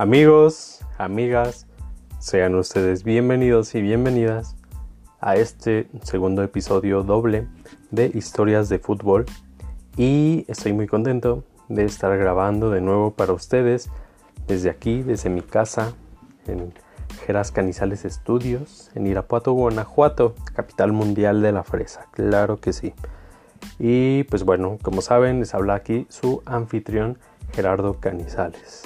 Amigos, amigas, sean ustedes bienvenidos y bienvenidas a este segundo episodio doble de historias de fútbol y estoy muy contento de estar grabando de nuevo para ustedes desde aquí, desde mi casa en Geras Canizales Estudios en Irapuato, Guanajuato, capital mundial de la fresa, claro que sí. Y pues bueno, como saben, les habla aquí su anfitrión Gerardo Canizales.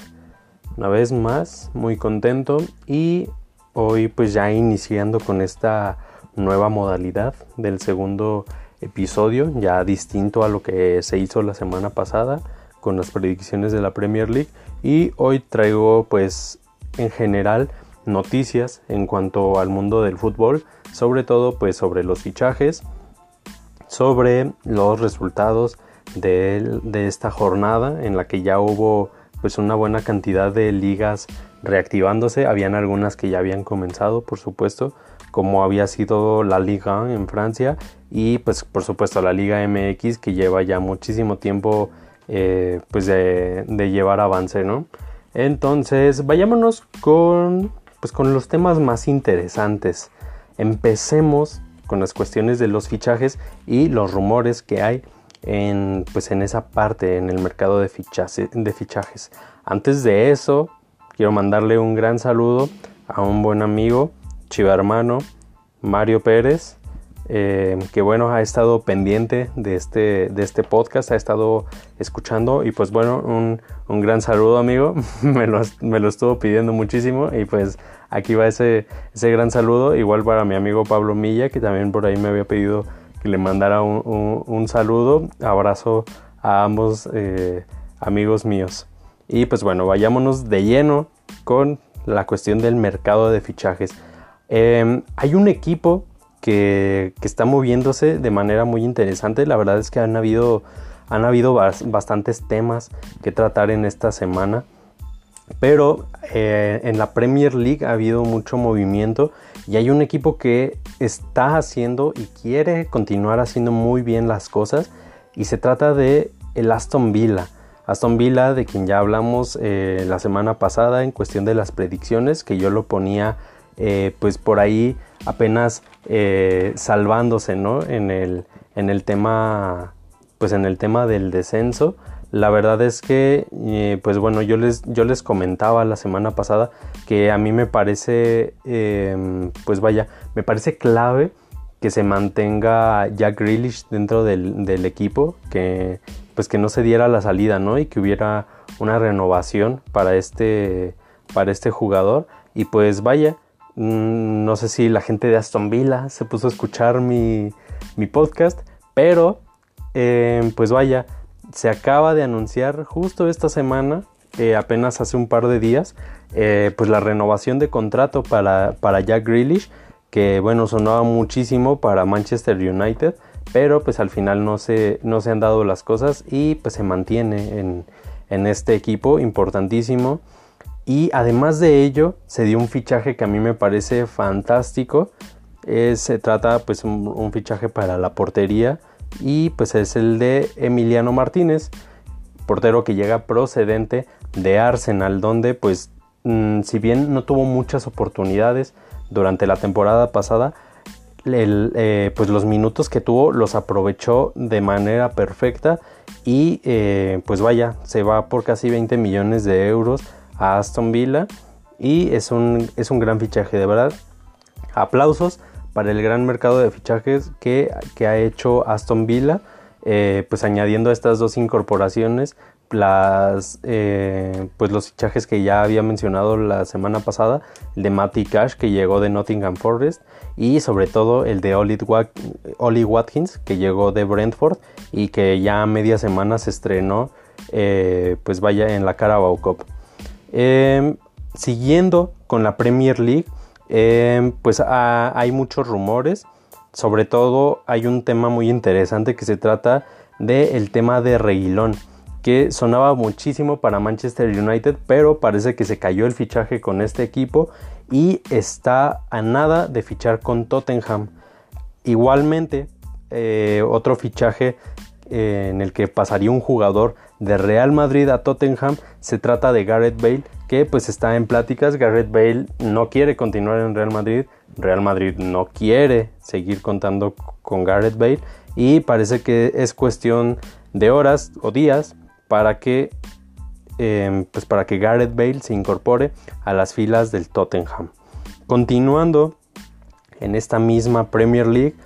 Una vez más, muy contento y hoy pues ya iniciando con esta nueva modalidad del segundo episodio, ya distinto a lo que se hizo la semana pasada con las predicciones de la Premier League. Y hoy traigo pues en general noticias en cuanto al mundo del fútbol, sobre todo pues sobre los fichajes, sobre los resultados de, de esta jornada en la que ya hubo pues una buena cantidad de ligas reactivándose. Habían algunas que ya habían comenzado, por supuesto, como había sido la Liga en Francia y pues por supuesto la Liga MX que lleva ya muchísimo tiempo eh, pues de, llevar avance, ¿no? Entonces vayámonos con pues con los temas más interesantes. Empecemos con las cuestiones de los fichajes y los rumores que hay en, pues en esa parte, en el mercado de, de fichajes. Antes de eso, quiero mandarle un gran saludo a un buen amigo, chiva hermano, Mario Pérez, eh, que bueno, ha estado pendiente de este, de este podcast, ha estado escuchando. Y pues bueno, un, un gran saludo amigo, me, lo, me, lo, estuvo pidiendo muchísimo. Y pues aquí va ese, ese gran saludo, igual para mi amigo Pablo Milla, que también por ahí me había pedido que le mandara un, saludo, abrazo a ambos eh, amigos míos. Y pues bueno, vayámonos de lleno con la cuestión del mercado de fichajes. Em, hay un equipo que, está moviéndose de manera muy interesante. La verdad es que han habido, han habido bastantes temas que tratar en esta semana. Pero eh, en la Premier League ha habido mucho movimiento y hay un equipo que está haciendo y quiere continuar haciendo muy bien las cosas y se trata de el Aston Villa. Aston Villa, de quien ya hablamos eh, la semana pasada en cuestión de las predicciones, que yo lo ponía eh, pues por ahí apenas salvándose ¿no? en, el, en el tema pues en el tema del descenso la verdad es que, eh, pues bueno, yo les, yo les comentaba la semana pasada que a mí me parece, em, pues vaya, me parece clave que se mantenga Jack Grealish dentro del, equipo, que pues que no se diera la salida, ¿no? Y que hubiera una renovación para este, para este jugador. Y pues vaya, mm, no sé si la gente de Aston Villa se puso a escuchar mi, mi podcast, pero em, pues vaya, se acaba de anunciar justo esta semana, apenas hace un par de días, eh, pues la renovación de contrato para, para Jack Grealish, que bueno, sonaba muchísimo para Manchester United, pero pues al final no se, no se han dado las cosas y pues se mantiene en, este equipo importantísimo. Y además de ello, se dio un fichaje que a mí me parece fantástico. se trata pues un fichaje para la portería y pues es el de Emiliano Martínez, portero que llega procedente de Arsenal, donde pues mm, si bien no tuvo muchas oportunidades durante la temporada pasada, eh, pues los minutos que tuvo los aprovechó de manera perfecta y eh, pues vaya, se va por casi 20 millones de euros a Aston Villa y es un, es un gran fichaje de verdad. Aplausos para el gran mercado de fichajes que, ha hecho Aston Villa, eh, pues añadiendo a estas dos incorporaciones las, eh, pues los fichajes que ya había mencionado la semana pasada, el de Matty Cash que llegó de Nottingham Forest y sobre todo el de Oli Watkins que llegó de Brentford y que ya a media semana se estrenó eh, pues vaya en la Carabao Cup. siguiendo con la Premier League, Em, pues hay muchos rumores. Sobre todo hay un tema muy interesante que se trata del tema de Reguilón, que sonaba muchísimo para Manchester United, pero parece que se cayó el fichaje con este equipo y está a nada de fichar con Tottenham. Igualmente, eh, otro fichaje eh, en el que pasaría un jugador de Real Madrid a Tottenham se trata de Gareth Bale, que pues está en pláticas. Garrett Bale no quiere continuar en Real Madrid. Real Madrid no quiere seguir contando con Garrett Bale. Y parece que es cuestión de horas o días para que, em, pues para que Garrett Bale se incorpore a las filas del Tottenham. Continuando en esta misma Premier League,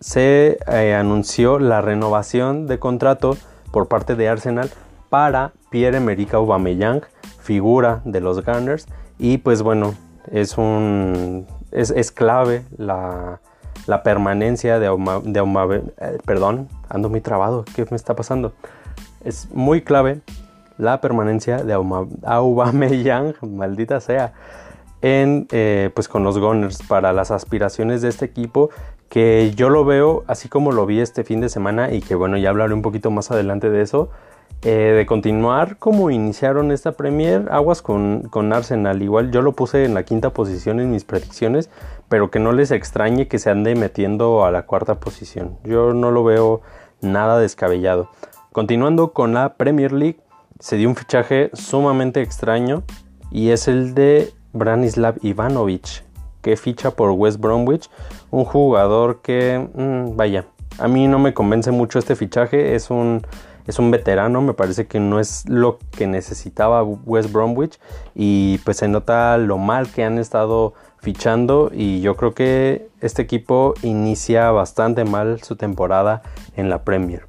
se eh, anunció la renovación de contrato por parte de Arsenal para Pierre-Emerick Aubameyang, figura de los Gunners y pues bueno, es un es, clave la, permanencia de Aubameyang, eh, perdón, ando muy trabado, ¿qué me está pasando? Es muy clave la permanencia de Aubameyang, maldita sea, en eh, pues con los Gunners para las aspiraciones de este equipo que yo lo veo así como lo vi este fin de semana y que bueno, ya hablaré un poquito más adelante de eso, eh, de continuar como iniciaron esta Premier, aguas con, con, Arsenal, igual yo lo puse en la quinta posición en mis predicciones, pero que no les extrañe que se ande metiendo a la cuarta posición, yo no lo veo nada descabellado. Continuando con la Premier League, se dio un fichaje sumamente extraño y es el de Branislav Ivanovic, que ficha por West Bromwich, un jugador que, mm, vaya, a mí no me convence mucho este fichaje, es un, es un veterano, me parece que no es lo que necesitaba West Bromwich y pues se nota lo mal que han estado fichando y yo creo que este equipo inicia bastante mal su temporada en la Premier.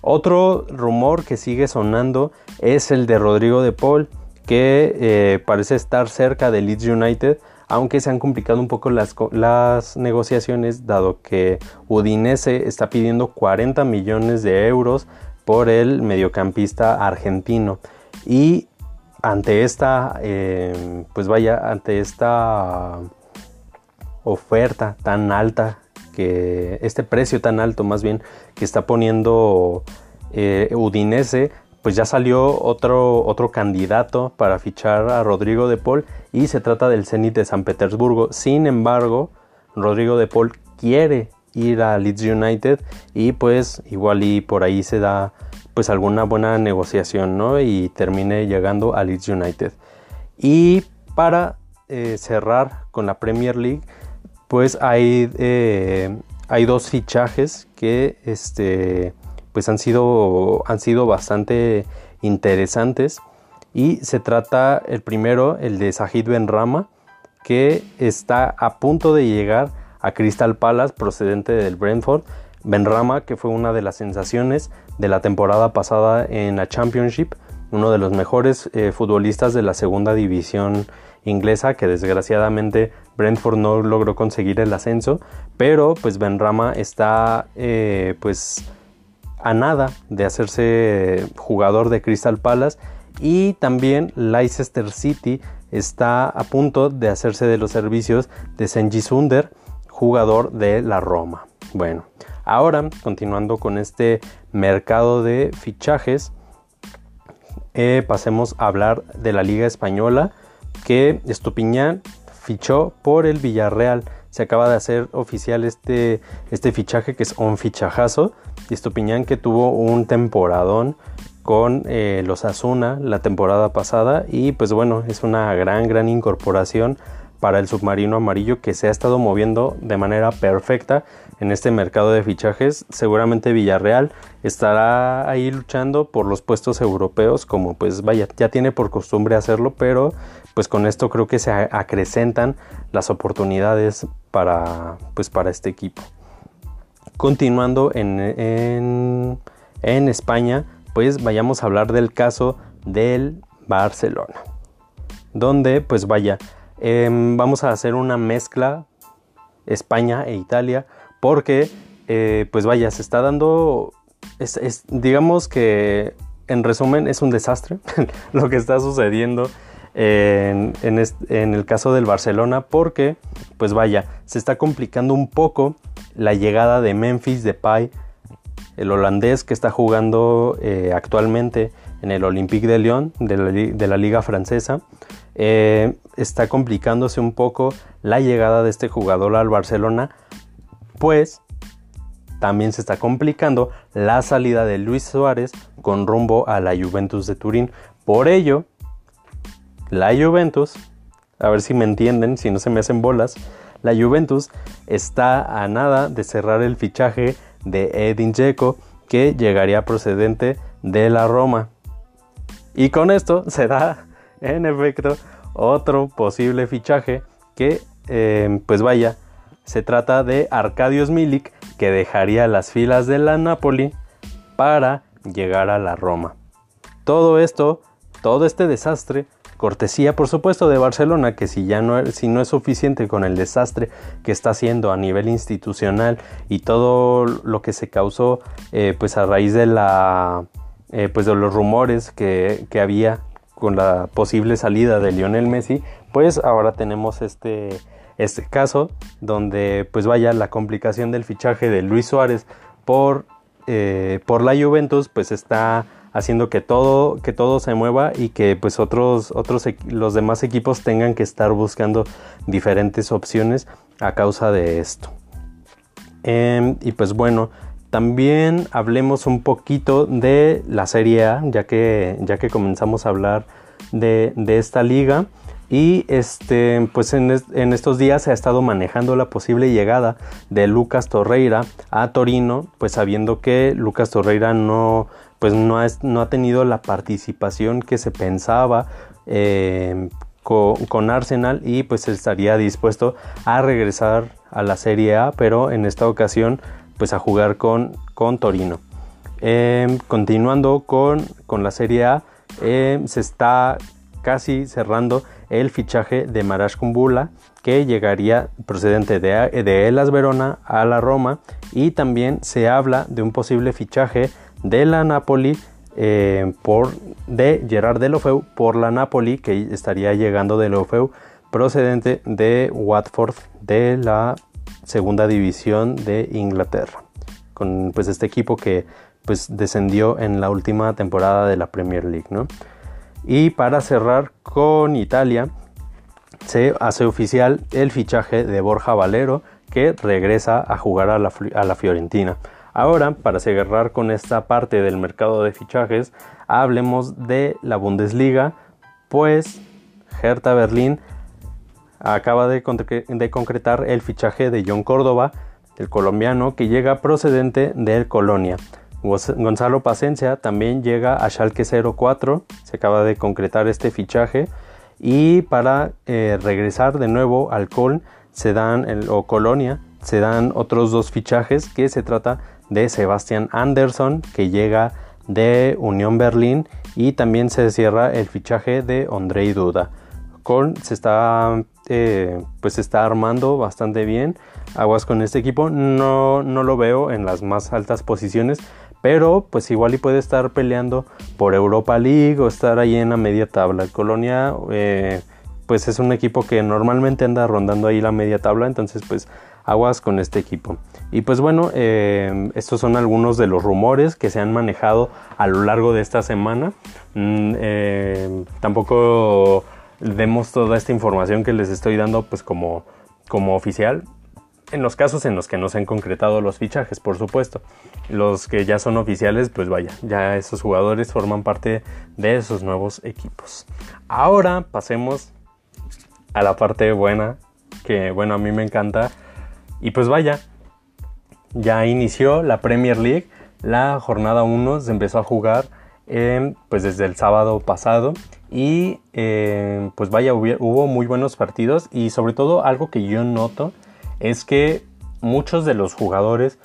Otro rumor que sigue sonando es el de Rodrigo de Paul, que eh, parece estar cerca de Leeds United aunque se han complicado un poco las, las negociaciones dado que Udinese está pidiendo 40 millones de euros por el mediocampista argentino y ante esta em, pues vaya ante esta oferta tan alta que este precio tan alto más bien que está poniendo eh, Udinese pues ya salió otro, otro candidato para fichar a Rodrigo de Paul y se trata del Zenit de San Petersburgo. Sin embargo, Rodrigo de Paul quiere ir a Leeds United y pues igual y por ahí se da pues alguna buena negociación, ¿no? Y termine llegando a Leeds United. Y para eh, cerrar con la Premier League, pues hay, eh, hay dos fichajes que este pues han sido, han sido bastante interesantes. Y se trata el primero, el de Sahid Benrama, que está a punto de llegar a Crystal Palace procedente del Brentford. Benrama, que fue una de las sensaciones de la temporada pasada en la Championship, uno de los mejores eh, futbolistas de la segunda división inglesa, que desgraciadamente Brentford no logró conseguir el ascenso, pero pues Benrama está eh, pues a nada de hacerse jugador de Crystal Palace y también Leicester City está a punto de hacerse de los servicios de Senji Sunder, jugador de la Roma. Bueno, ahora continuando con este mercado de fichajes, eh, pasemos a hablar de la Liga Española que Estupiñán fichó por el Villarreal se acaba de hacer oficial este, este fichaje que es un fichajazo. Estupiñán que tuvo un temporadón con eh, los Asuna la temporada pasada y pues bueno, es una gran, gran incorporación para el submarino amarillo que se ha estado moviendo de manera perfecta en este mercado de fichajes. Seguramente Villarreal estará ahí luchando por los puestos europeos como pues vaya, ya tiene por costumbre hacerlo, pero pues con esto creo que se acrecentan las oportunidades para, pues para este equipo. Continuando en, en, España, pues vayamos a hablar del caso del Barcelona. Donde, pues vaya, em, vamos a hacer una mezcla España e Italia. Porque, eh, pues vaya, se está dando, es, digamos que en resumen es un desastre lo que está sucediendo en, el caso del Barcelona porque, pues vaya, se está complicando un poco la llegada de Memphis Depay, el holandés que está jugando eh, actualmente en el Olympique de Lyon de la, liga francesa. Eh, está complicándose un poco la llegada de este jugador al Barcelona, pues también se está complicando la salida de Luis Suárez con rumbo a la Juventus de Turín. Por ello, la Juventus, a ver si me entienden, si no se me hacen bolas, la Juventus está a nada de cerrar el fichaje de Edin Dzeko que llegaría procedente de la Roma. Y con esto se da en efecto otro posible fichaje que eh, pues vaya, se trata de Arcadios Milik que dejaría las filas de la Napoli para llegar a la Roma. Todo esto, todo este desastre, cortesía por supuesto de Barcelona, que si ya no, si no es suficiente con el desastre que está haciendo a nivel institucional y todo lo que se causó eh, pues a raíz de la eh, pues de los rumores que, que había con la posible salida de Lionel Messi, pues ahora tenemos este este caso donde pues vaya la complicación del fichaje de Luis Suárez por, eh, por la Juventus pues está haciendo que todo, que todo se mueva y que pues otros, otros los demás equipos tengan que estar buscando diferentes opciones a causa de esto. Em, y pues bueno, también hablemos un poquito de la Serie A, ya que, ya que comenzamos a hablar de, de esta liga. Y este, pues en, estos días se ha estado manejando la posible llegada de Lucas Torreira a Torino, pues sabiendo que Lucas Torreira no, pues no, ha, no ha tenido la participación que se pensaba eh, con, Arsenal y pues estaría dispuesto a regresar a la Serie A, pero en esta ocasión pues a jugar con, con Torino. Eh, continuando con, con, la Serie A, eh, se está casi cerrando el fichaje de Marash Kumbula que llegaría procedente de, de Elas Verona a la Roma y también se habla de un posible fichaje de la Napoli eh, por, de Gerard Delofeu por la Napoli que estaría llegando de Delofeu procedente de Watford de la segunda división de Inglaterra con pues este equipo que pues descendió en la última temporada de la Premier League ¿no? Y para cerrar con Italia, se hace oficial el fichaje de Borja Valero, que regresa a jugar a la, Fiorentina. Ahora, para cerrar con esta parte del mercado de fichajes, hablemos de la Bundesliga, pues Hertha Berlín acaba de, concretar el fichaje de John Córdoba, el colombiano que llega procedente del Colonia. Gonzalo Pacencia también llega a Schalke 04, se acaba de concretar este fichaje y para eh, regresar de nuevo al Coln se dan o Colonia se dan otros dos fichajes que se trata de Sebastian Anderson que llega de Unión Berlín y también se cierra el fichaje de Andrei Duda. Coln se está eh, pues está armando bastante bien. Aguas con este equipo, no, no lo veo en las más altas posiciones, pero pues igual y puede estar peleando por Europa League o estar ahí en la media tabla. Colonia eh, pues es un equipo que normalmente anda rondando ahí la media tabla, entonces pues aguas con este equipo. Y pues bueno, eh, estos son algunos de los rumores que se han manejado a lo largo de esta semana. Mm, tampoco demos toda esta información que les estoy dando pues como, como oficial en los casos en los que no se han concretado los fichajes, por supuesto. Los que ya son oficiales, pues vaya, ya esos jugadores forman parte de esos nuevos equipos. Ahora pasemos a la parte buena, que bueno, a mí me encanta. Y pues vaya, ya inició la Premier League, la jornada 1 se empezó a jugar pues desde el sábado pasado y eh, pues vaya, hubo muy buenos partidos y sobre todo algo que yo noto es que muchos de los jugadores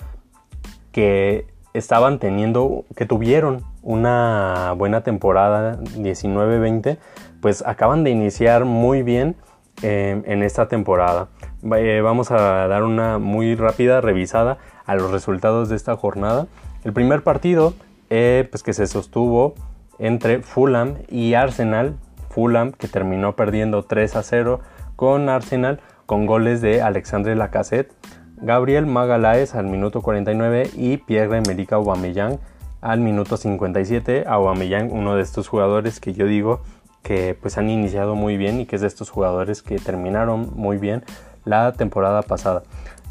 que estaban teniendo, que tuvieron una buena temporada 19-20, pues acaban de iniciar muy bien eh, en esta temporada. Eh, vamos a dar una muy rápida revisada a los resultados de esta jornada. El primer partido, eh, pues que se sostuvo entre Fulham y Arsenal. Fulham que terminó perdiendo 3 a 0 con Arsenal con goles de Alexandre Lacassette, Gabriel Magalaes al minuto 49 y Pierre-Emerick Aubameyang al minuto 57. Aubameyang, uno de estos jugadores que yo digo que pues han iniciado muy bien y que es de estos jugadores que terminaron muy bien la temporada pasada.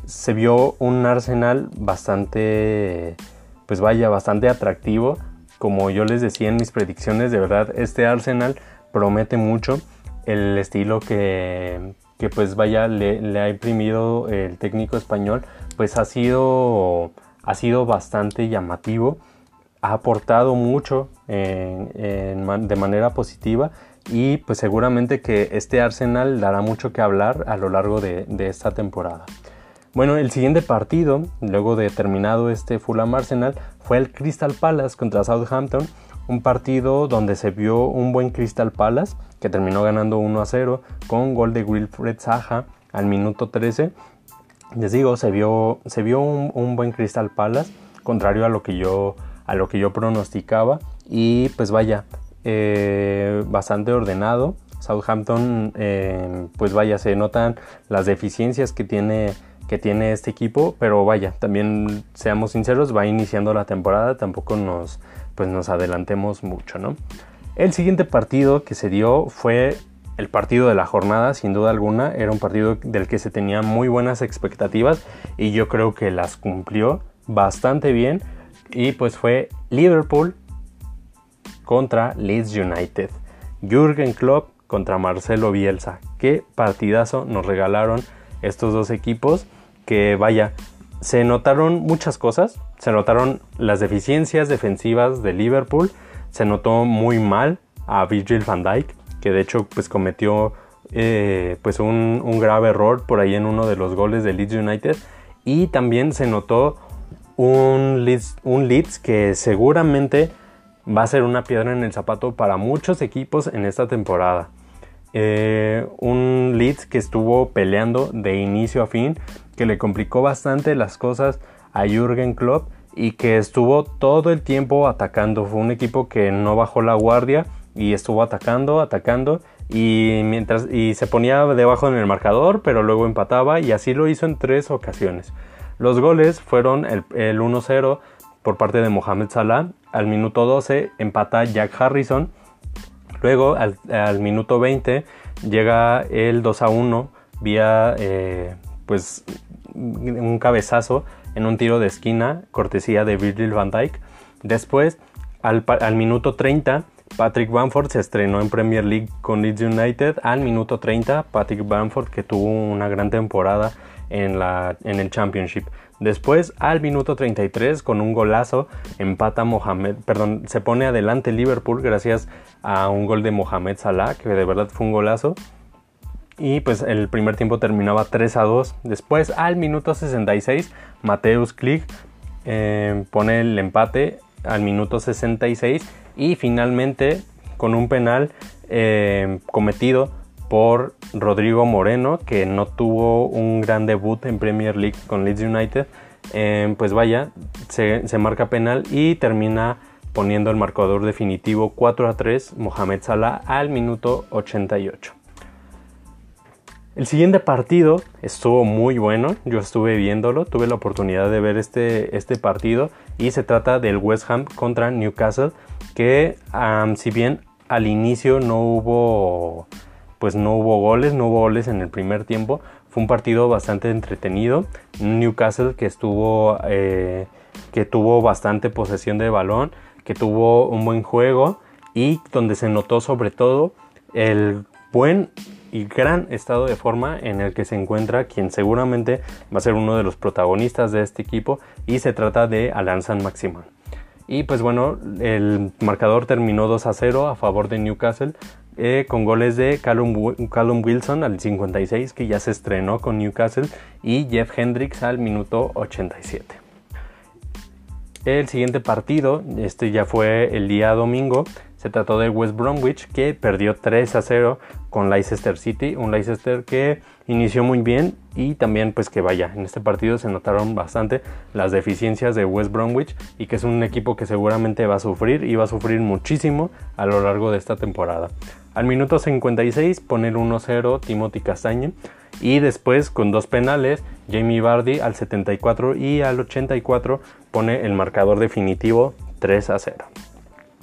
Se vio un Arsenal bastante, pues vaya, bastante atractivo. Como yo les decía en mis predicciones, de verdad, este Arsenal promete mucho el estilo que, que pues vaya le, ha imprimido el técnico español pues ha sido, ha sido bastante llamativo, ha aportado mucho de manera positiva y pues seguramente que este Arsenal dará mucho que hablar a lo largo de, de esta temporada. Bueno, el siguiente partido, luego de terminado este Fulham Arsenal, fue el Crystal Palace contra Southampton, un partido donde se vio un buen Crystal Palace que terminó ganando 1 a 0 con gol de Wilfred Zaha al minuto 13. Les digo, se vio, se vio un, buen Crystal Palace, contrario a lo que yo, a lo que yo pronosticaba. Y pues vaya, eh, bastante ordenado. Southampton, eh, pues vaya, se notan las deficiencias que tiene, que tiene este equipo, pero vaya, también seamos sinceros, va iniciando la temporada, tampoco nos, pues nos adelantemos mucho, ¿no? El siguiente partido que se dio fue el partido de la jornada, sin duda alguna. Era un partido del que se tenían muy buenas expectativas y yo creo que las cumplió bastante bien. Y pues fue Liverpool contra Leeds United. Jürgen Klopp contra Marcelo Bielsa. Qué partidazo nos regalaron estos dos equipos. Que vaya, se notaron muchas cosas. Se notaron las deficiencias defensivas de Liverpool se notó muy mal a Virgil van Dijk, que de hecho pues cometió eh, pues un, grave error por ahí en uno de los goles de Leeds United. Y también se notó un Leeds, un Leeds que seguramente va a ser una piedra en el zapato para muchos equipos en esta temporada. Eh, un Leeds que estuvo peleando de inicio a fin, que le complicó bastante las cosas a Jürgen Klopp y que estuvo todo el tiempo atacando. Fue un equipo que no bajó la guardia y estuvo atacando, atacando y mientras y se ponía debajo en el marcador, pero luego empataba y así lo hizo en tres ocasiones. Los goles fueron el, 1-0 por parte de Mohamed Salah, al minuto 12 empata Jack Harrison, luego al, minuto 20 llega el 2-1 vía eh, pues un cabezazo en un tiro de esquina, cortesía de Virgil van Dijk. Después, al, minuto 30, Patrick Bamford se estrenó en Premier League con Leeds United. Al minuto 30, Patrick Bamford que tuvo una gran temporada en, la, en el Championship. Después, al minuto 33, con un golazo, empata Mohamed, perdón, se pone adelante Liverpool gracias a un gol de Mohamed Salah, que de verdad fue un golazo y pues el primer tiempo terminaba 3 a 2. Después al minuto 66 Mateus Klich eh, pone el empate al minuto 66 y finalmente con un penal eh, cometido por Rodrigo Moreno que no tuvo un gran debut en Premier League con Leeds United eh, pues vaya se marca penal y termina poniendo el marcador definitivo 4 a 3 Mohamed Salah al minuto 88 el siguiente partido estuvo muy bueno, yo estuve viéndolo, tuve la oportunidad de ver este, este partido y se trata del West Ham contra Newcastle que si bien al inicio no hubo pues no hubo goles, no hubo goles en el primer tiempo, fue un partido bastante entretenido, Newcastle que estuvo eh, que tuvo bastante posesión de balón, que tuvo un buen juego y donde se notó sobre todo el buen y gran estado de forma en el que se encuentra quien seguramente va a ser uno de los protagonistas de este equipo y se trata de Alan San Maximan. Y pues bueno, el marcador terminó 2 a 0 a favor de Newcastle eh, con goles de Callum, Callum, Wilson al 56 que ya se estrenó con Newcastle y Jeff Hendricks al minuto 87. El siguiente partido, este ya fue el día domingo, se trató de West Bromwich que perdió 3 a 0 con Leicester City, un Leicester que inició muy bien y también pues que vaya, en este partido se notaron bastante las deficiencias de West Bromwich y que es un equipo que seguramente va a sufrir y va a sufrir muchísimo a lo largo de esta temporada. Al minuto 56 pone el 1-0 Timothy Castañe y después con dos penales Jamie Vardy al 74 y al 84 pone el marcador definitivo 3 a 0.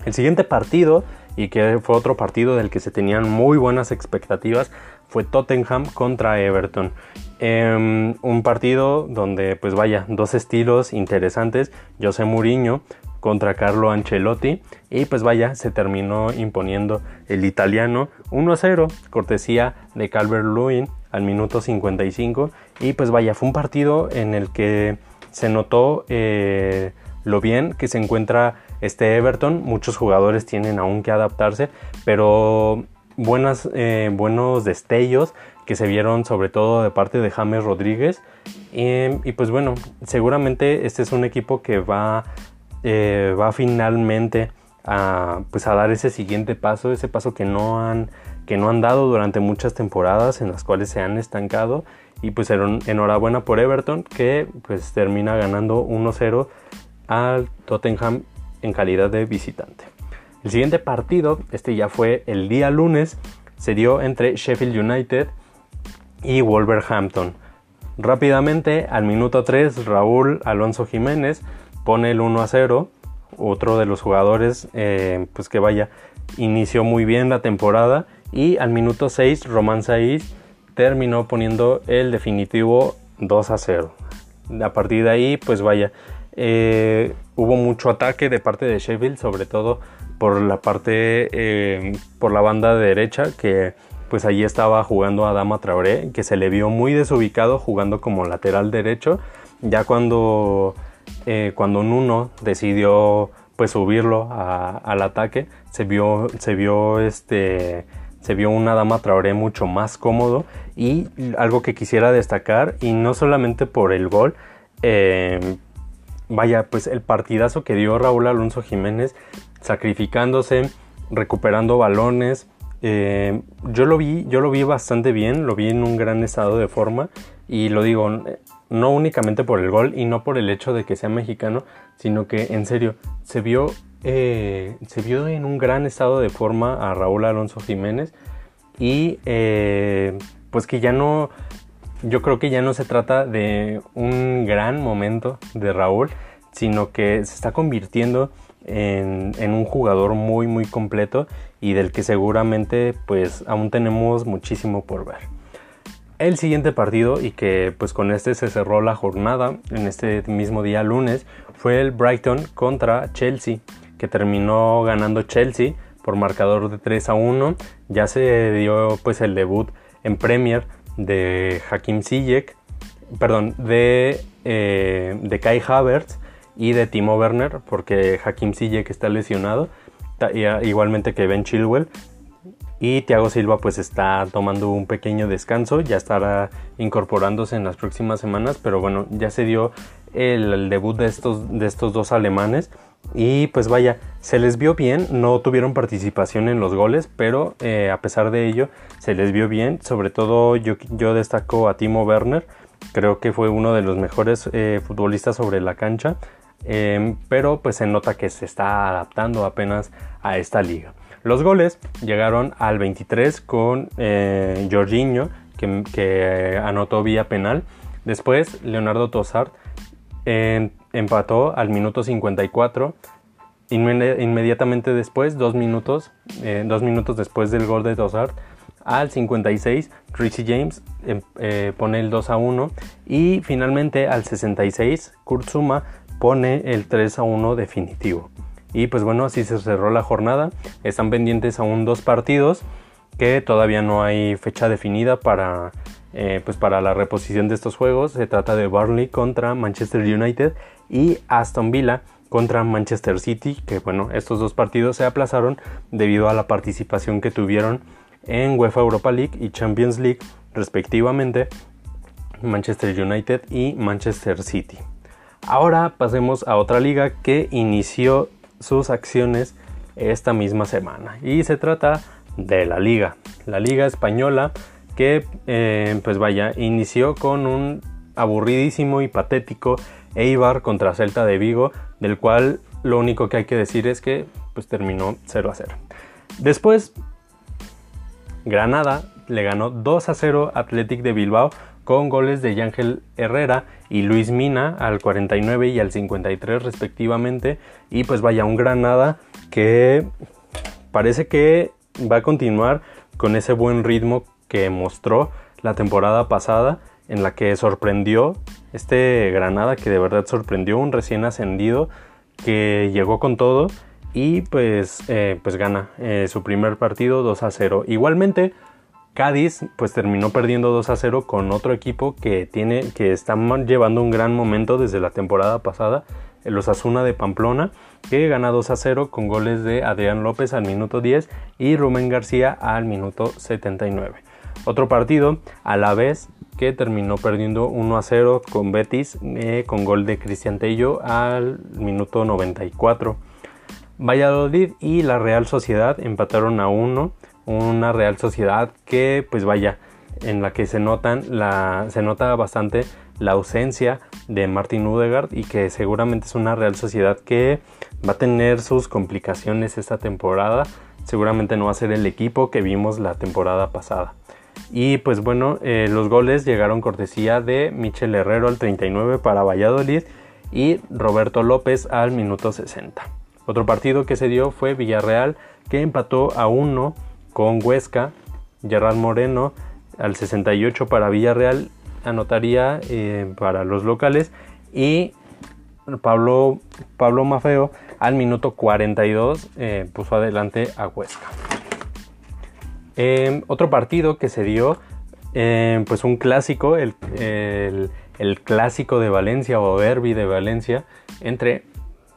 El siguiente partido, y que fue otro partido del que se tenían muy buenas expectativas, fue Tottenham contra Everton. Em, un partido donde, pues vaya, dos estilos interesantes. José Mourinho contra Carlo Ancelotti. Y pues vaya, se terminó imponiendo el italiano 1 0, cortesía de Calvert Lewin al minuto 55. Y pues vaya, fue un partido en el que se notó eh, lo bien que se encuentra este Everton. Muchos jugadores tienen aún que adaptarse, pero buenas, eh, buenos destellos que se vieron sobre todo de parte de James Rodríguez. y pues bueno, seguramente este es un equipo que va, eh, va finalmente a, pues a dar ese siguiente paso, ese paso que no, han, que no han dado durante muchas temporadas en las cuales se han estancado. Y pues enhorabuena por Everton que pues termina ganando 1-0 al Tottenham en calidad de visitante. El siguiente partido, este ya fue el día lunes, se dio entre Sheffield United y Wolverhampton. Rápidamente, al minuto 3, Raúl Alonso Jiménez pone el 1 a 0. Otro de los jugadores, eh, pues que vaya, inició muy bien la temporada. Y al minuto 6, Román Saiz terminó poniendo el definitivo 2 a 0. A partir de ahí, pues vaya, eh, hubo mucho ataque de parte de Sheffield, sobre todo por la parte, eh, por la banda derecha, que pues allí estaba jugando Adama Traoré, que se le vio muy desubicado jugando como lateral derecho. Ya cuando, eh, cuando Nuno decidió pues subirlo al ataque, se vio, se vio este se vio una Dama Traoré mucho más cómodo y algo que quisiera destacar y no solamente por el gol eh, vaya pues el partidazo que dio Raúl Alonso Jiménez sacrificándose recuperando balones eh, yo lo vi, yo lo vi bastante bien, lo vi en un gran estado de forma y lo digo no únicamente por el gol y no por el hecho de que sea mexicano, sino que en serio se vio, eh, se vio en un gran estado de forma a Raúl Alonso Jiménez y eh, pues que ya no, yo creo que ya no se trata de un gran momento de Raúl, sino que se está convirtiendo en, un jugador muy muy completo y del que seguramente pues aún tenemos muchísimo por ver. El siguiente partido y que pues con este se cerró la jornada en este mismo día lunes fue el Brighton contra Chelsea que terminó ganando Chelsea por marcador de 3 a 1. Ya se dio pues el debut en Premier de Hakim Ziyech, perdón, de, eh, de Kai Havertz y de Timo Werner, porque Hakim Ziyech está lesionado, igualmente que Ben Chilwell. Y Thiago Silva pues está tomando un pequeño descanso, ya estará incorporándose en las próximas semanas, pero bueno, ya se dio el, debut de estos, de estos dos alemanes. Y pues vaya, se les vio bien, no tuvieron participación en los goles, pero eh, a pesar de ello se les vio bien. Sobre todo yo, yo destaco a Timo Werner, creo que fue uno de los mejores eh, futbolistas sobre la cancha. Em, pero pues se nota que se está adaptando apenas a esta liga. Los goles llegaron al 23 con eh, Jorginho, que, anotó vía penal. Después Leonardo Tossard empató al minuto 54. inmediatamente después, dos minutos, eh, dos minutos después del gol de Tossard, al 56, Richie James em, eh, pone el 2 a 1 y finalmente al 66, Kurtzuma pone el 3 a 1 definitivo. Y pues bueno, así se cerró la jornada. Están pendientes aún dos partidos que todavía no hay fecha definida para, eh, pues para la reposición de estos juegos. Se trata de Barley contra Manchester United y Aston Villa contra Manchester City, que bueno, estos dos partidos se aplazaron debido a la participación que tuvieron en UEFA Europa League y Champions League respectivamente Manchester United y Manchester City. Ahora pasemos a otra liga que inició sus acciones esta misma semana y se trata de la liga, la liga española que eh, pues vaya, inició con un aburridísimo y patético Eibar contra Celta de Vigo, del cual lo único que hay que decir es que pues terminó 0 a 0. Después Granada le ganó 2 a 0 Athletic de Bilbao con goles de Yángel Herrera y Luis Mina al 49 y al 53 respectivamente. Y pues vaya, un Granada que parece que va a continuar con ese buen ritmo que mostró la temporada pasada en la que sorprendió este Granada que de verdad sorprendió un recién ascendido que llegó con todo y pues, eh, pues gana eh, su primer partido 2 a 0. Igualmente Cádiz pues terminó perdiendo 2 a 0 con otro equipo que tiene que está llevando un gran momento desde la temporada pasada, el Osasuna de Pamplona, que gana 2 a 0 con goles de Adrián López al minuto 10 y Rubén García al minuto 79. Otro partido, a la vez, que terminó perdiendo 1 a 0 con Betis eh, con gol de Cristian Tello al minuto 94. Valladolid y la Real Sociedad empataron a 1 una Real Sociedad que pues vaya en la que se notan la se nota bastante la ausencia de Martin Udegaard y que seguramente es una Real Sociedad que va a tener sus complicaciones esta temporada seguramente no va a ser el equipo que vimos la temporada pasada y pues bueno eh, los goles llegaron cortesía de Michel Herrero al 39 para Valladolid y Roberto López al minuto 60 otro partido que se dio fue Villarreal que empató a 1 con Huesca. Gerard Moreno al 68 para Villarreal anotaría eh, para los locales y Pablo, Pablo Mafeo al minuto 42 eh, puso adelante a Huesca. Em, otro partido que se dio, em, pues un clásico, el, el, clásico de Valencia o derby de Valencia entre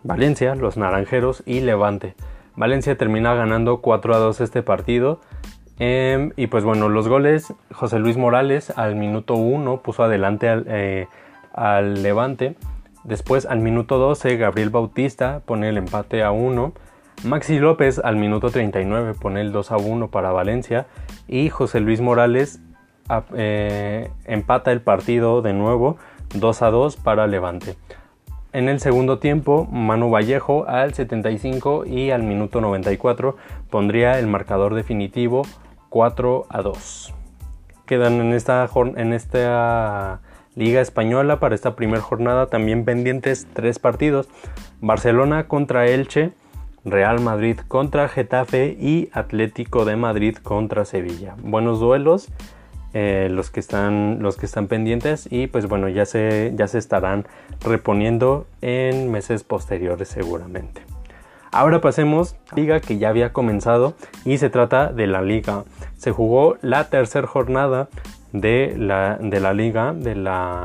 Valencia, los Naranjeros y Levante. Valencia termina ganando 4 a 2 este partido. Em, y pues bueno, los goles, José Luis Morales al minuto 1 puso adelante eh, al, Levante. Después al minuto 12 Gabriel Bautista pone el empate a 1. Maxi López al minuto 39 pone el 2 a 1 para Valencia. Y José Luis Morales eh, empata el partido de nuevo 2 a 2 para Levante. En el segundo tiempo, Manu Vallejo al 75 y al minuto 94 pondría el marcador definitivo 4 a 2. Quedan en esta, en esta Liga Española para esta primera jornada también pendientes tres partidos. Barcelona contra Elche, Real Madrid contra Getafe y Atlético de Madrid contra Sevilla. Buenos duelos eh, los, que están, los que están pendientes y pues bueno ya se, ya se estarán reponiendo en meses posteriores seguramente. Ahora pasemos a la liga que ya había comenzado y se trata de la liga. Se jugó la tercera jornada de la, de la liga de la,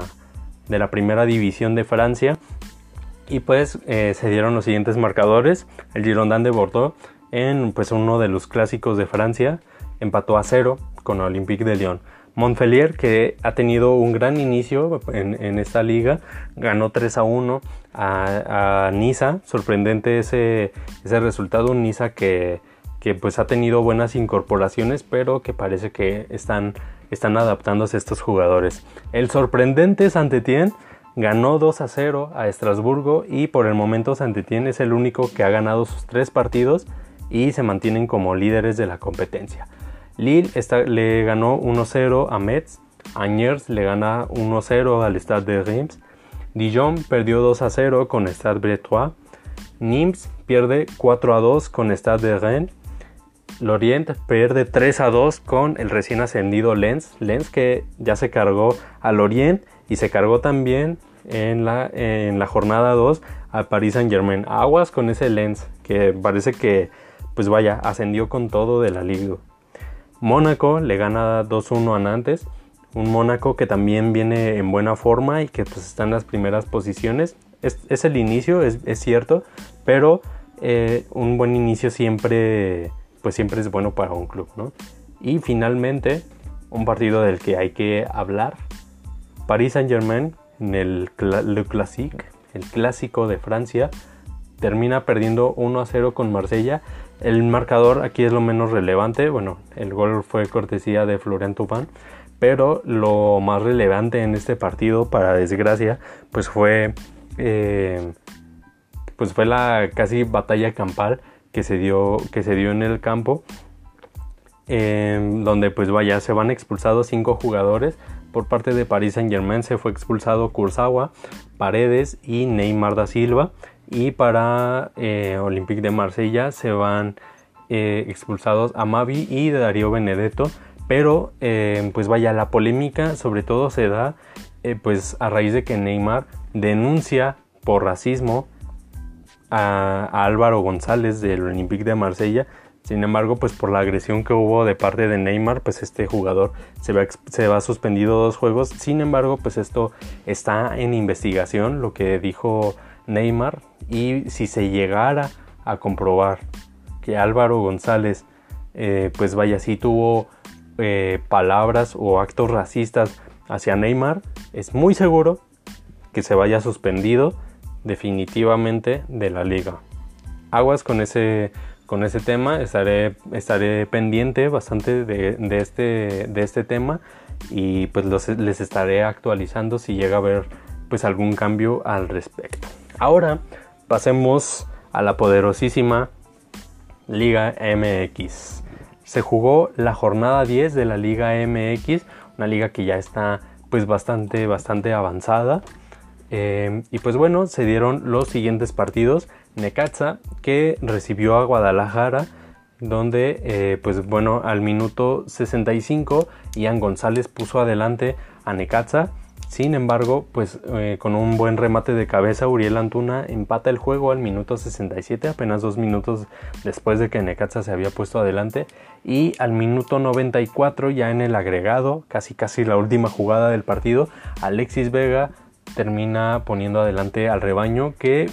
de la primera división de Francia y pues eh, se dieron los siguientes marcadores. El Girondin de Bordeaux en pues uno de los clásicos de Francia empató a cero con Olympique de Lyon. Montpellier, que ha tenido un gran inicio en, esta liga, ganó 3 a 1 a, Niza. Sorprendente ese, ese resultado. Un Niza que, que, pues ha tenido buenas incorporaciones, pero que parece que están, están adaptándose estos jugadores. El sorprendente Santetien ganó 2 a 0 a Estrasburgo y por el momento Santetien es el único que ha ganado sus tres partidos y se mantienen como líderes de la competencia. Lille le ganó 1-0 a Metz. Angers le gana 1-0 al Stade de Reims. Dijon perdió 2-0 con Stade Bretois. Nimes pierde 4-2 con Stade de Rennes. Lorient pierde 3-2 con el recién ascendido Lens. Lens que ya se cargó a Lorient y se cargó también en la, en la jornada 2 a Paris Saint Germain. Aguas con ese Lens que parece que pues vaya, ascendió con todo de la liga. Mónaco le gana 2-1 a Nantes. Un Mónaco que también viene en buena forma y que pues está en las primeras posiciones. Es, el inicio, es, cierto, pero eh, un buen inicio siempre, pues siempre es bueno para un club, Y finalmente, un partido del que hay que hablar. Paris Saint Germain en el Classique, el clásico de Francia, termina perdiendo 1 a 0 con Marsella el marcador aquí es lo menos relevante. Bueno, el gol fue cortesía de Florent Tupin. Pero lo más relevante en este partido, para desgracia, pues fue, eh, pues fue la casi batalla campal que se dio, que se dio en el campo. donde pues vaya, se van expulsados cinco jugadores por parte de Paris Saint Germain se fue expulsado Kurzawa, Paredes y Neymar da Silva. Y para eh, Olympique de Marsella se van eh, expulsados Amavi y Darío Benedetto. Pero eh, pues vaya, la polémica sobre todo se da pues a raíz de que Neymar denuncia por racismo a, Álvaro González del Olympique de Marsella. Sin embargo, pues por la agresión que hubo de parte de Neymar, pues este jugador se va, se va suspendido dos juegos. Sin embargo, pues esto está en investigación, lo que dijo Neymar. Y si se llegara a comprobar que Álvaro González, eh, pues vaya, si tuvo eh, palabras o actos racistas hacia Neymar, es muy seguro que se vaya suspendido definitivamente de la liga. Aguas con ese, con ese tema, estaré, estaré pendiente bastante de, este, de este tema y pues les estaré actualizando si llega a haber pues algún cambio al respecto. Ahora pasemos a la poderosísima Liga MX. Se jugó la jornada 10 de la Liga MX, una liga que ya está pues bastante bastante avanzada. Em, y pues bueno, se dieron los siguientes partidos. Necaxa que recibió a Guadalajara, donde eh, pues bueno, al minuto 65 Ian González puso adelante a Necaxa. Sin embargo, pues eh, con un buen remate de cabeza, Uriel Antuna empata el juego al minuto 67, apenas dos minutos después de que Necaxa se había puesto adelante. Y al minuto 94, ya en el agregado, casi casi la última jugada del partido, Alexis Vega termina poniendo adelante al rebaño que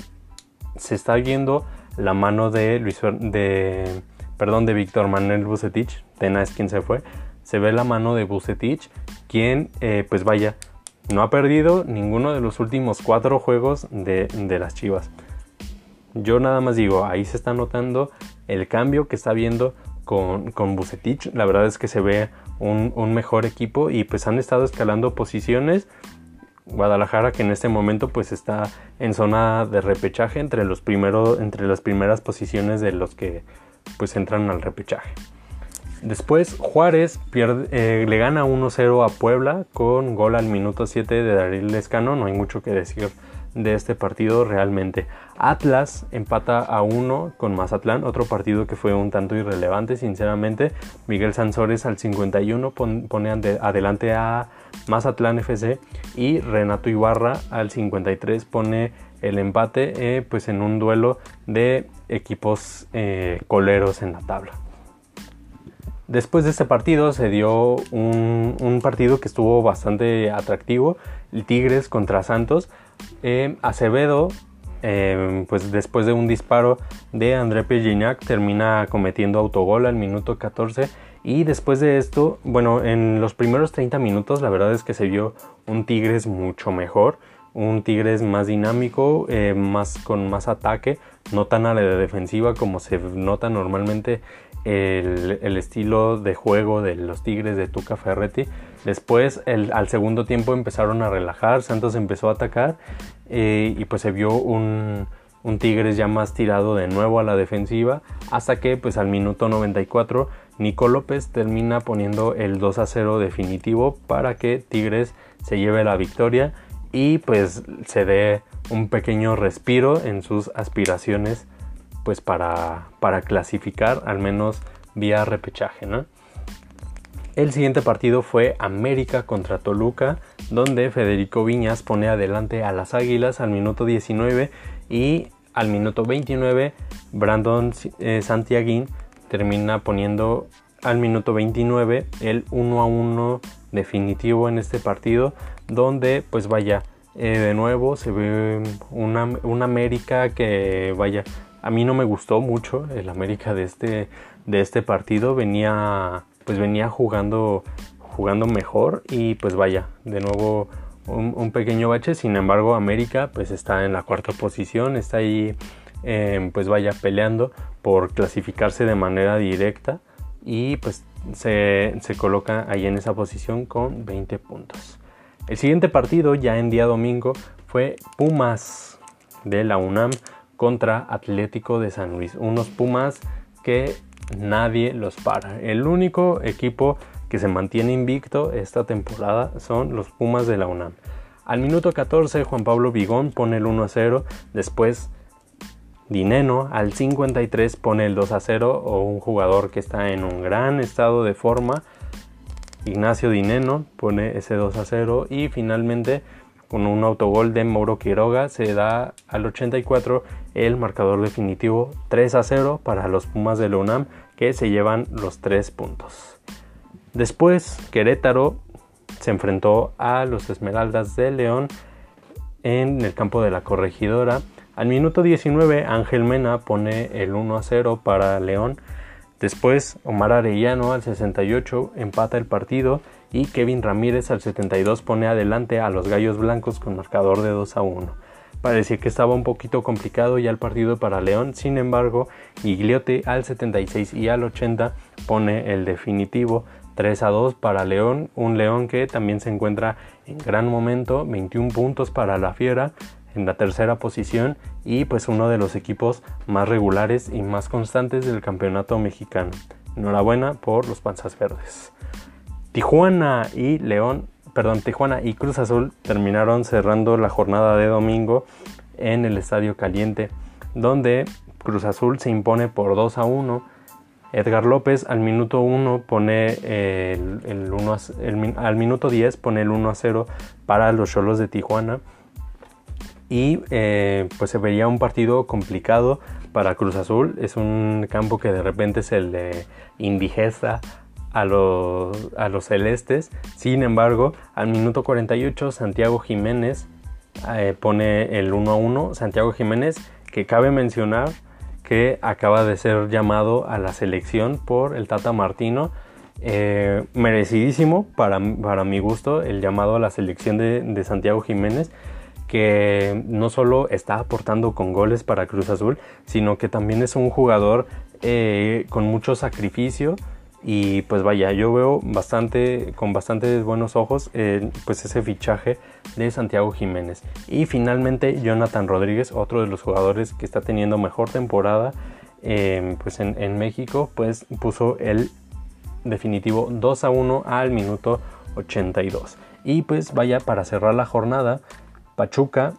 se está viendo la mano de Luis de perdón de Víctor Manuel Bucetich, Tena es quien se fue, se ve la mano de Bucetich, quien eh, pues vaya, no ha perdido ninguno de los últimos cuatro juegos de, las Chivas. Yo nada más digo, ahí se está notando el cambio que está viendo con, con Bucetich. La verdad es que se ve un, un mejor equipo y pues han estado escalando posiciones Guadalajara que en este momento pues está en zona de repechaje entre los entre las primeras posiciones de los que pues entran al repechaje. Después Juárez pierde, eh, le gana 1-0 a Puebla con gol al minuto 7 de Darío Lescano, no hay mucho que decir de este partido realmente. Atlas empata a 1 con Mazatlán, otro partido que fue un tanto irrelevante sinceramente. Miguel Sansores al 51 pone adelante a Mazatlán FC y Renato Ibarra al 53 pone el empate eh, pues en un duelo de equipos eh, coleros en la tabla. Después de este partido se dio un, partido que estuvo bastante atractivo, el Tigres contra Santos. Eh, Acevedo, pues después de un disparo de André Pellinac, termina cometiendo autogol al minuto 14 y después de esto, bueno, en los primeros 30 minutos la verdad es que se vio un Tigres mucho mejor, un Tigres más dinámico, eh, más, con más ataque, no tan a la defensiva como se nota normalmente el, estilo de juego de los Tigres de Tuca Ferretti. Después, al segundo tiempo empezaron a relajar, Santos empezó a atacar eh, y pues se vio un, un Tigres ya más tirado de nuevo a la defensiva hasta que pues al minuto 94 Nico López termina poniendo el 2 a 0 definitivo para que Tigres se lleve la victoria y pues se dé un pequeño respiro en sus aspiraciones pues para, para clasificar al menos vía repechaje El siguiente partido fue América contra Toluca, donde Federico Viñas pone adelante a las Águilas al minuto 19 y al minuto 29 Brandon eh, Santiaguín termina poniendo al minuto 29 el 1 a 1 definitivo en este partido donde pues vaya eh, de nuevo se ve una, América que vaya a mí no me gustó mucho el América de este de este partido. Venía pues venía jugando jugando mejor y pues vaya de nuevo un, pequeño bache sin embargo América pues está en la cuarta posición está ahí eh, pues vaya peleando por clasificarse de manera directa y pues se, coloca ahí en esa posición con 20 puntos. El siguiente partido ya en día domingo fue Pumas de la UNAM contra Atlético de San Luis. Unos Pumas que nadie los para. El único equipo que se mantiene invicto esta temporada son los Pumas de la UNAM. Al minuto 14 Juan Pablo Vigón pone el 1 a 0, después Dineno al 53 pone el 2 a 0 o un jugador que está en un gran estado de forma. Ignacio Dineno pone ese 2 a 0 y finalmente con un autogol de Mauro Quiroga se da al 84 el marcador definitivo 3 a 0 para los Pumas de la UNAM que se llevan los 3 puntos. Después Querétaro se enfrentó a los Esmeraldas de León en el campo de la corregidora. Al minuto 19 Ángel Mena pone el 1 a 0 para León. Después Omar Arellano al 68 empata el partido y Kevin Ramírez al 72 pone adelante a los Gallos Blancos con marcador de 2 a 1. Parecía que estaba un poquito complicado ya el partido para León, sin embargo, Gigliotti al 76 y al 80 pone el definitivo 3 a 2 para León, un León que también se encuentra en gran momento, 21 puntos para la Fiera en la tercera posición y pues uno de los equipos más regulares y más constantes del campeonato mexicano. Enhorabuena por los panzas verdes. Tijuana y León, perdón, Tijuana y Cruz Azul terminaron cerrando la jornada de domingo en el Estadio Caliente, donde Cruz Azul se impone por 2 a 1 Edgar López al minuto 1 pone el, al minuto 10 pone el 1 a 0 para los Cholos de Tijuana. Y eh, pues se vería un partido complicado para Cruz Azul. Es un campo que de repente se le indigesta a los, a los celestes. Sin embargo, al minuto 48 Santiago Jiménez eh, pone el 1 a 1. Santiago Jiménez, que cabe mencionar que acaba de ser llamado a la selección por el Tata Martino. Eh, merecidísimo para, para, mi gusto el llamado a la selección de, Santiago Jiménez que no solo está aportando con goles para Cruz Azul, sino que también es un jugador eh, con mucho sacrificio y pues vaya, yo veo bastante, con bastantes buenos ojos eh, pues ese fichaje de Santiago Jiménez. Y finalmente Jonathan Rodríguez, otro de los jugadores que está teniendo mejor temporada em, pues en, México, pues puso el definitivo 2 a 1 al minuto 82. Y pues vaya, para cerrar la jornada, Pachuca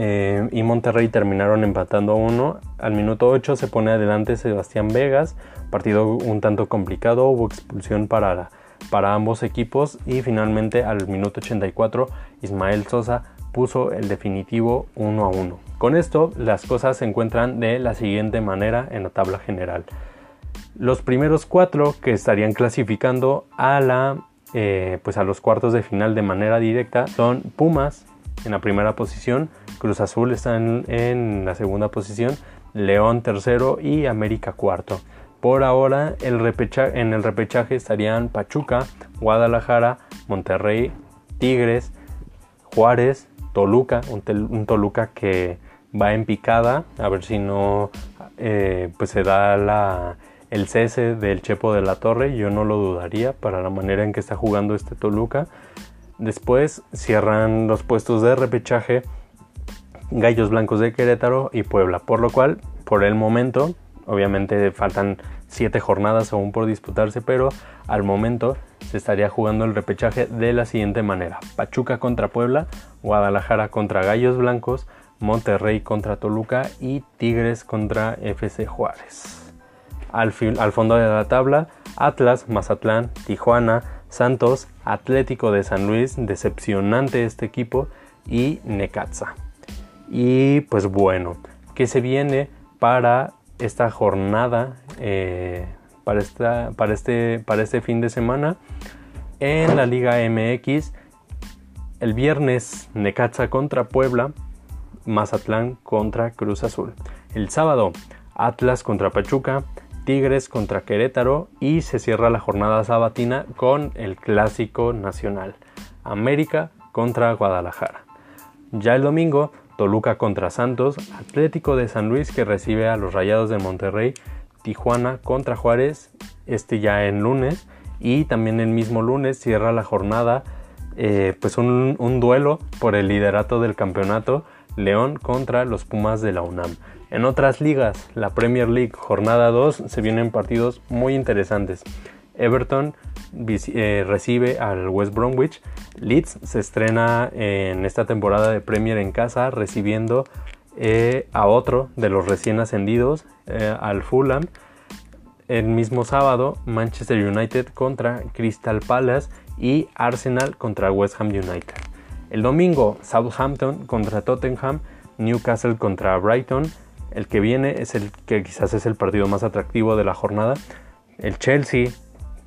em, y Monterrey terminaron empatando a 1. Al minuto 8 se pone adelante Sebastián Vegas Partido un tanto complicado, hubo expulsión para, para ambos equipos y finalmente al minuto 84 Ismael Sosa puso el definitivo 1 a 1. Con esto las cosas se encuentran de la siguiente manera en la tabla general. Los primeros cuatro que estarían clasificando a la eh, pues a los cuartos de final de manera directa son Pumas en la primera posición, Cruz Azul está en, la segunda posición, León tercero y América cuarto. Por ahora en el repechaje estarían Pachuca, Guadalajara, Monterrey, Tigres, Juárez, Toluca, un, Toluca que va en picada, a ver si no eh, pues se da el cese del Chepo de la Torre, yo no lo dudaría para la manera en que está jugando este Toluca. Después cierran los puestos de repechaje Gallos Blancos de Querétaro y Puebla, por lo cual por el momento Obviamente faltan 7 jornadas aún por disputarse, pero al momento se estaría jugando el repechaje de la siguiente manera. Pachuca contra Puebla, Guadalajara contra Gallos Blancos, Monterrey contra Toluca y Tigres contra FC Juárez. Al, al fondo de la tabla, Atlas, Mazatlán, Tijuana, Santos, Atlético de San Luis, decepcionante este equipo, y Necaxa. Y pues bueno, ¿qué se viene para esta jornada eh, para, esta, para, este, para este fin de semana en la Liga MX. El viernes Necaxa contra Puebla, Mazatlán contra Cruz Azul. El sábado Atlas contra Pachuca, Tigres contra Querétaro y se cierra la jornada sabatina con el clásico nacional, América contra Guadalajara. Ya el domingo Toluca contra Santos, Atlético de San Luis que recibe a los Rayados de Monterrey, Tijuana contra Juárez, este ya en lunes, y también el mismo lunes cierra la jornada, eh, pues un, un duelo por el liderato del campeonato, León contra los Pumas de la UNAM. En otras ligas, la Premier League jornada 2, se vienen partidos muy interesantes. Everton eh, recibe al West Bromwich. Leeds se estrena en esta temporada de Premier en casa recibiendo eh, a otro de los recién ascendidos, eh, al Fulham. El mismo sábado, Manchester United contra Crystal Palace y Arsenal contra West Ham United. El domingo, Southampton contra Tottenham, Newcastle contra Brighton. El que viene es el que quizás es el partido más atractivo de la jornada. El Chelsea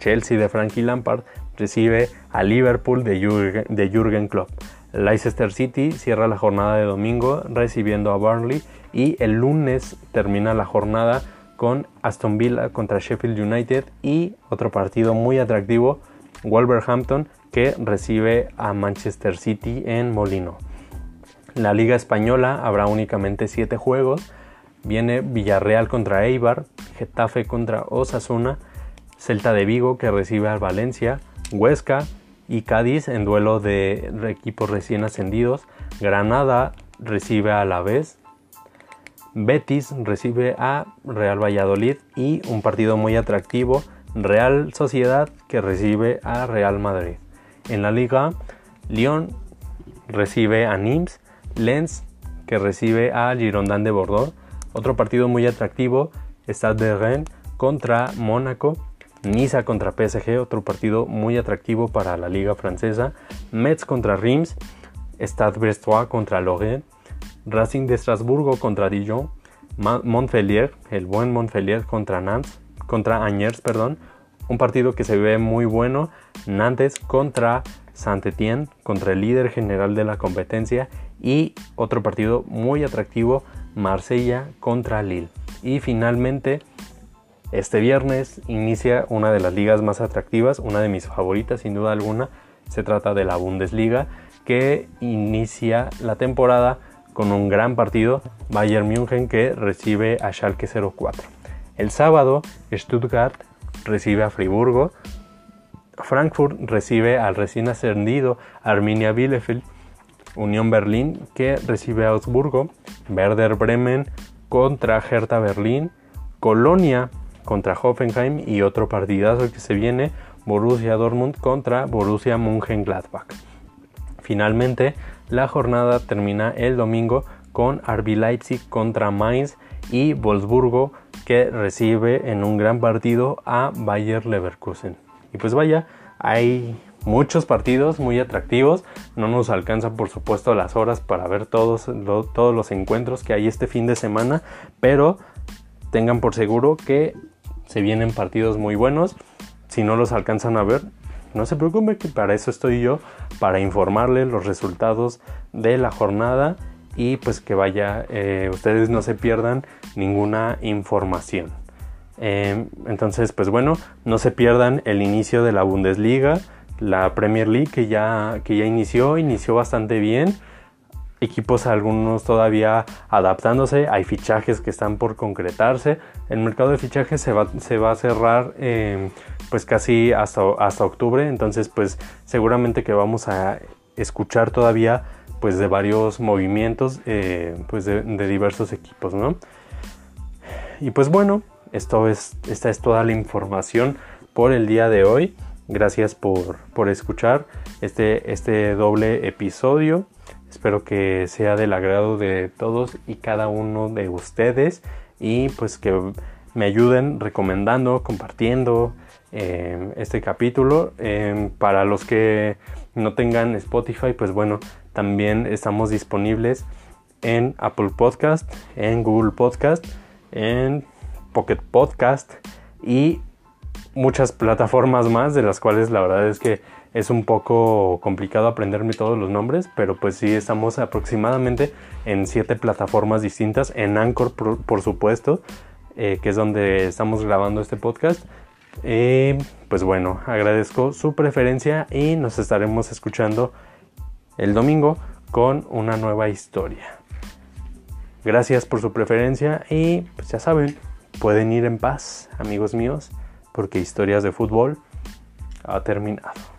Chelsea de Frankie Lampard recibe a Liverpool de Jürgen, Klopp. Leicester City cierra la jornada de domingo recibiendo a Burnley y el lunes termina la jornada con Aston Villa contra Sheffield United y otro partido muy atractivo, Wolverhampton, que recibe a Manchester City en Molino. La Liga Española habrá únicamente 7 juegos. Viene Villarreal contra Eibar, Getafe contra Osasuna, Celta de Vigo que recibe al Valencia, Huesca y Cádiz en duelo de equipos recién ascendidos, Granada recibe a la vez, Betis recibe a Real Valladolid y un partido muy atractivo, Real Sociedad que recibe a Real Madrid. En la liga, Lyon recibe a Nimes, Lens que recibe a Girondin de Bordeaux. Otro partido muy atractivo, Stade de Rennes contra Mónaco Niza contra PSG, otro partido muy atractivo para la liga francesa. Metz contra Reims. Stade Brestois contra Lorient. Racing de Estrasburgo contra Dijon. Montpellier, el buen Montpellier contra Nantes, contra Angers, perdón. Un partido que se ve muy bueno. Nantes contra Saint-Étienne, contra el líder general de la competencia. Y otro partido muy atractivo, Marsella contra Lille. Y finalmente este viernes inicia una de las ligas más atractivas, una de mis favoritas sin duda alguna. Se trata de la Bundesliga que inicia la temporada con un gran partido, Bayern München que recibe a Schalke 04. El sábado, Stuttgart recibe a Friburgo, Frankfurt recibe al recién ascendido Arminia Bielefeld, Unión Berlín que recibe a Augsburgo, Werder Bremen contra Hertha Berlín, Colonia contra Hoffenheim y otro partidazo que se viene Borussia Dortmund contra Borussia Mönchengladbach. Finalmente, la jornada termina el domingo con RB Leipzig contra Mainz y Wolfsburgo que recibe en un gran partido a Bayer Leverkusen. Y pues vaya, hay muchos partidos muy atractivos. No nos alcanza por supuesto las horas para ver todos, todos los encuentros que hay este fin de semana, pero tengan por seguro que se vienen partidos muy buenos. Si no los alcanzan a ver, no se preocupe que para eso estoy yo, para informarles los resultados de la jornada y pues que vaya, eh, ustedes no se pierdan ninguna información. Em, entonces, pues bueno, no se pierdan el inicio de la Bundesliga, la Premier League que ya, que ya inició, inició bastante bien equipos algunos todavía adaptándose, hay fichajes que están por concretarse, el mercado de fichajes se va, se va a cerrar em, pues casi hasta, hasta octubre, entonces pues seguramente que vamos a escuchar todavía pues de varios movimientos eh, pues de, diversos equipos, ¿no? Y pues bueno, esto es, esta es toda la información por el día de hoy. Gracias por, por escuchar este, este doble episodio. Espero que sea del agrado de todos y cada uno de ustedes y pues que me ayuden recomendando, compartiendo eh, este capítulo. Eh, para los que no tengan Spotify, pues bueno, también estamos disponibles en Apple Podcast, en Google Podcast, en Pocket Podcast y muchas plataformas más de las cuales la verdad es que es un poco complicado aprenderme todos los nombres, pero pues sí estamos aproximadamente en siete plataformas distintas, en Anchor por, supuesto, eh, que es donde estamos grabando este podcast. Eh, pues bueno, agradezco su preferencia y nos estaremos escuchando el domingo con una nueva historia. Gracias por su preferencia y pues ya saben, pueden ir en paz, amigos míos, porque historias de fútbol ha terminado.